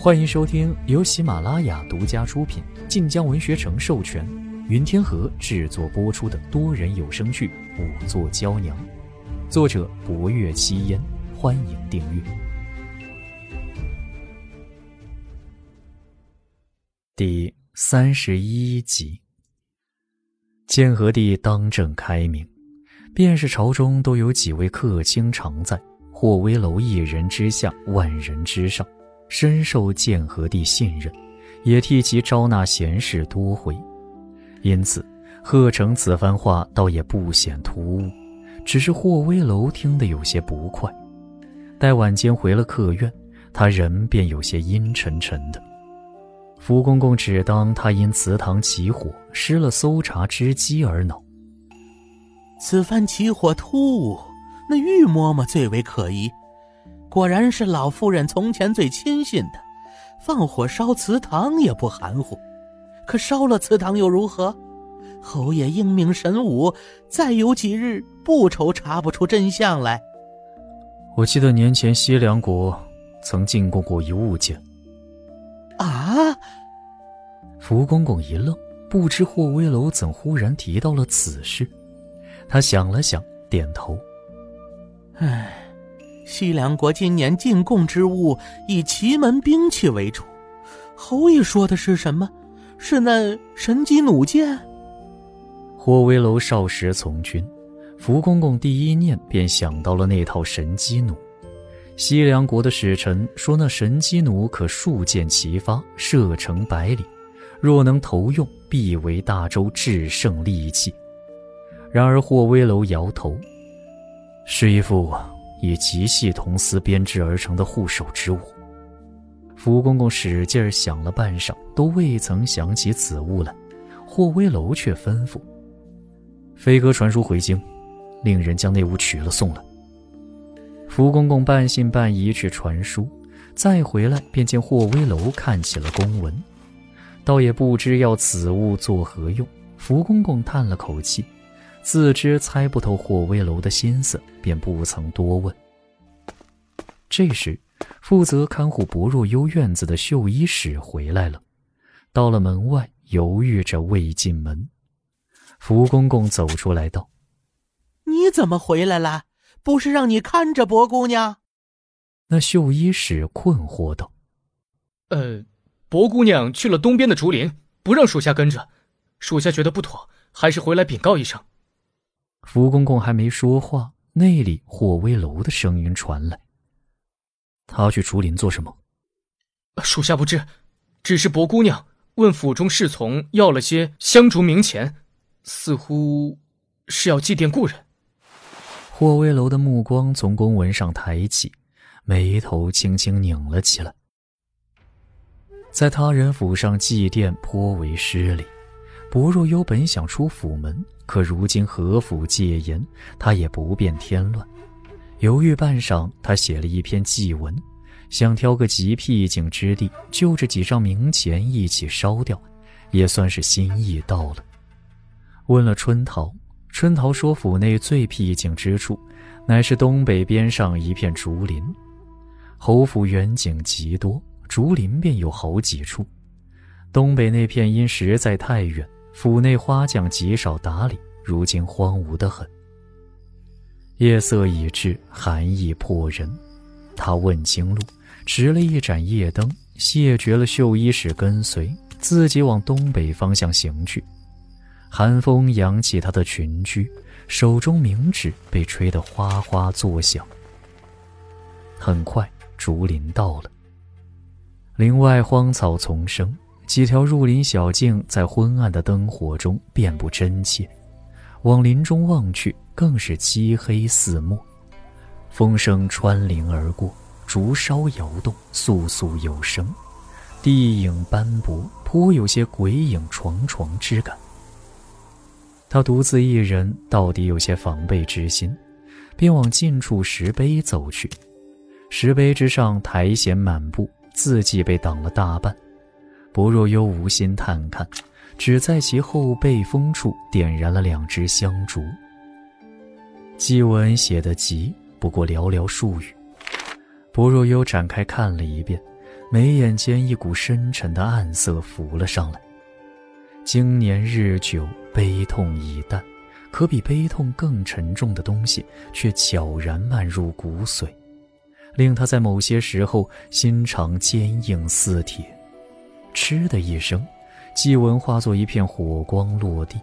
欢迎收听由喜马拉雅独家出品、晋江文学城授权、云天河制作播出的多人有声剧《五座娇娘》，作者：博月七烟。欢迎订阅。第三十一集，建和帝当政开明，便是朝中都有几位客卿常在，霍威楼一人之下，万人之上。深受建和帝信任，也替其招纳贤士多回，因此贺成此番话倒也不显突兀，只是霍威楼听得有些不快。待晚间回了客院，他人便有些阴沉沉的。福公公只当他因祠堂起火失了搜查之机而恼。此番起火突兀，那玉嬷嬷最为可疑。果然是老夫人从前最亲信的，放火烧祠堂也不含糊。可烧了祠堂又如何？侯爷英明神武，再有几日不愁查不出真相来。我记得年前西凉国曾进贡过一物件。啊！福公公一愣，不知霍威楼怎忽然提到了此事。他想了想，点头。唉。西凉国今年进贡之物以奇门兵器为主，侯爷说的是什么？是那神机弩箭？霍威楼少时从军，福公公第一念便想到了那套神机弩。西凉国的使臣说，那神机弩可数箭齐发，射程百里，若能投用，必为大周制胜利器。然而霍威楼摇头，是一副。以极细铜丝编织而成的护手之物。福公公使劲想了半晌，都未曾想起此物来。霍威楼却吩咐：“飞鸽传书回京，令人将那物取了送来。”福公公半信半疑去传书，再回来便见霍威楼看起了公文，倒也不知要此物作何用。福公公叹了口气。自知猜不透霍威楼的心思，便不曾多问。这时，负责看护薄若幽院子的绣衣使回来了，到了门外，犹豫着未进门。福公公走出来道：“你怎么回来了？不是让你看着薄姑娘？”那绣衣使困惑道：“呃，薄姑娘去了东边的竹林，不让属下跟着，属下觉得不妥，还是回来禀告一声。”福公公还没说话，那里霍威楼的声音传来：“他去竹林做什么？”属下不知，只是薄姑娘问府中侍从要了些香烛冥钱，似乎是要祭奠故人。霍威楼的目光从公文上抬起，眉头轻轻拧了起来。在他人府上祭奠颇为失礼，薄若幽本想出府门。可如今何府戒严，他也不便添乱。犹豫半晌，他写了一篇祭文，想挑个极僻静之地，就着几张冥钱一起烧掉，也算是心意到了。问了春桃，春桃说府内最僻静之处，乃是东北边上一片竹林。侯府远景极多，竹林便有好几处。东北那片因实在太远。府内花匠极少打理，如今荒芜得很。夜色已至，寒意迫人。他问清路，执了一盏夜灯，谢绝了绣衣使跟随，自己往东北方向行去。寒风扬起他的裙裾，手中冥纸被吹得哗哗作响。很快，竹林到了，林外荒草丛生。几条入林小径在昏暗的灯火中遍布真切，往林中望去，更是漆黑似墨。风声穿林而过，竹梢摇动，簌簌有声。地影斑驳，颇有些鬼影幢幢之感。他独自一人，到底有些防备之心，便往近处石碑走去。石碑之上苔藓满布，字迹被挡了大半。薄若幽无心探看，只在其后背风处点燃了两支香烛。祭文写得急，不过寥寥数语。薄若幽展开看了一遍，眉眼间一股深沉的暗色浮了上来。经年日久，悲痛已淡，可比悲痛更沉重的东西却悄然漫入骨髓，令他在某些时候心肠坚硬似铁。嗤的一声，祭文化作一片火光落地。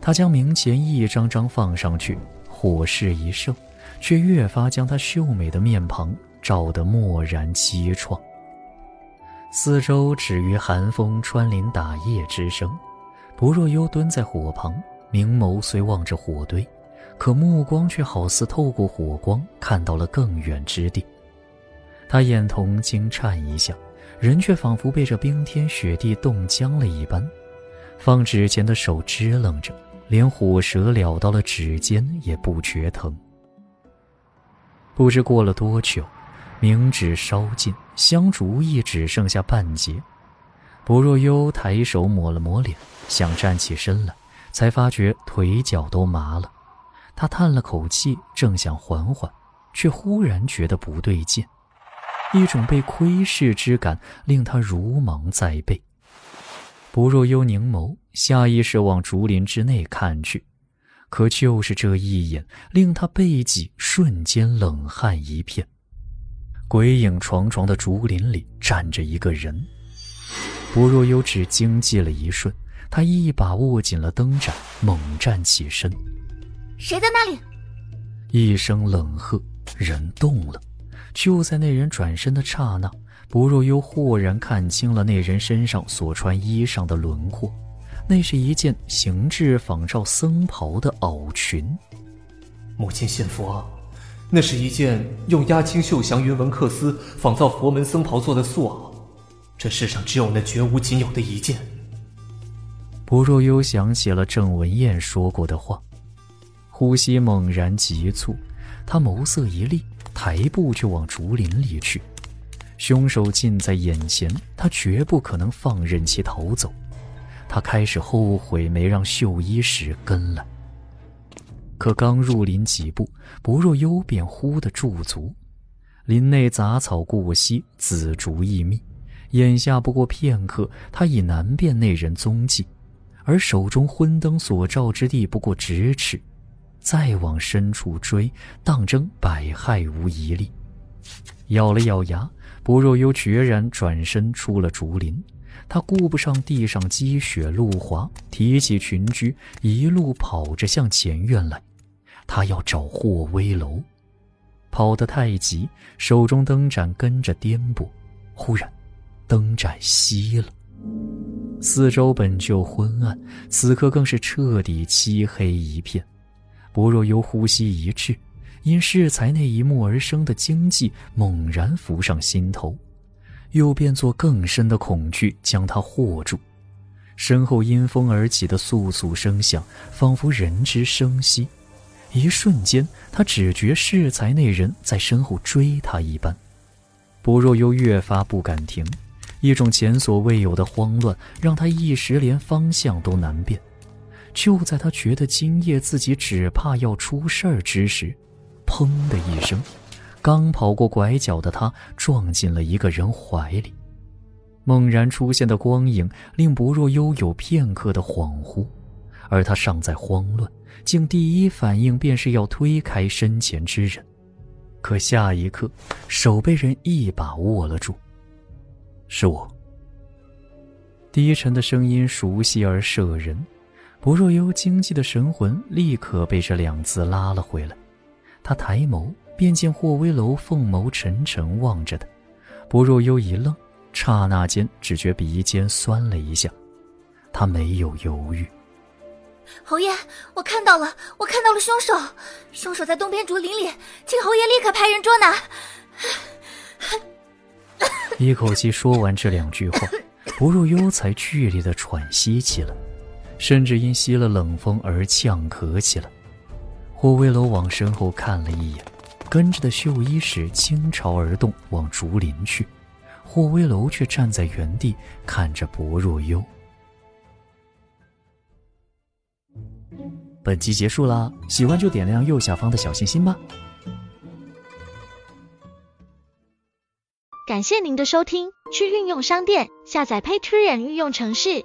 他将冥钱一张张放上去，火势一盛，却越发将他秀美的面庞照得漠然凄怆。四周止于寒风穿林打叶之声。不若幽蹲在火旁，明眸虽望着火堆，可目光却好似透过火光看到了更远之地。他眼瞳惊颤一下，人却仿佛被这冰天雪地冻僵了一般，放纸钱的手支棱着。连火蛇燎到了指尖也不觉疼。不知过了多久，明纸烧尽，香烛亦只剩下半截。薄若幽抬手抹了抹脸，想站起身来，才发觉腿脚都麻了。他叹了口气，正想缓缓，却忽然觉得不对劲，一种被窥视之感令他如芒在背。不若幽凝眸，下意识往竹林之内看去，可就是这一眼，令他背脊瞬间冷汗一片。鬼影幢幢的竹林里站着一个人。不若幽只惊悸了一瞬，他一把握紧了灯盏，猛站起身。谁在那里？一声冷喝，人动了。就在那人转身的刹那。不若幽豁然看清了那人身上所穿衣裳的轮廓，那是一件形制仿照僧袍的袄裙。母亲信佛，那是一件用鸦青绣祥云纹缂丝仿造佛门僧袍做的素袄，这世上只有那绝无仅有的一件。不若幽想起了郑文燕说过的话，呼吸猛然急促，他眸色一厉，抬步就往竹林里去。凶手近在眼前，他绝不可能放任其逃走。他开始后悔没让秀衣使跟来。可刚入林几步，不若幽便忽地驻足。林内杂草过稀，紫竹易密，眼下不过片刻，他已难辨那人踪迹。而手中昏灯所照之地不过咫尺，再往深处追，当真百害无一利。咬了咬牙。薄若幽决然转身出了竹林，他顾不上地上积雪路滑，提起裙裾，一路跑着向前院来。他要找霍威楼，跑得太急，手中灯盏跟着颠簸。忽然，灯盏熄了，四周本就昏暗，此刻更是彻底漆黑一片。薄若幽呼吸一滞。因适才那一幕而生的惊悸猛然浮上心头，又变作更深的恐惧将他惑住。身后因风而起的簌簌声响，仿佛人之声息。一瞬间，他只觉适才那人在身后追他一般。薄若又越发不敢停，一种前所未有的慌乱让他一时连方向都难辨。就在他觉得今夜自己只怕要出事儿之时，砰的一声，刚跑过拐角的他撞进了一个人怀里。猛然出现的光影令不若幽有片刻的恍惚，而他尚在慌乱，竟第一反应便是要推开身前之人。可下一刻，手被人一把握了住。是我。低沉的声音熟悉而摄人，不若幽惊悸的神魂立刻被这两字拉了回来。他抬眸，便见霍威楼凤眸沉沉望着他。不若幽一愣，刹那间只觉鼻尖酸了一下。他没有犹豫。侯爷，我看到了，我看到了凶手，凶手在东边竹林里，请侯爷立刻派人捉拿。一口气说完这两句话，不若幽才剧烈的喘息起来，甚至因吸了冷风而呛咳起来。霍威楼往身后看了一眼，跟着的秀衣使倾巢而动，往竹林去。霍威楼却站在原地，看着薄若幽。本集结束啦，喜欢就点亮右下方的小心心吧。感谢您的收听，去运用商店下载 Patreon 运用城市，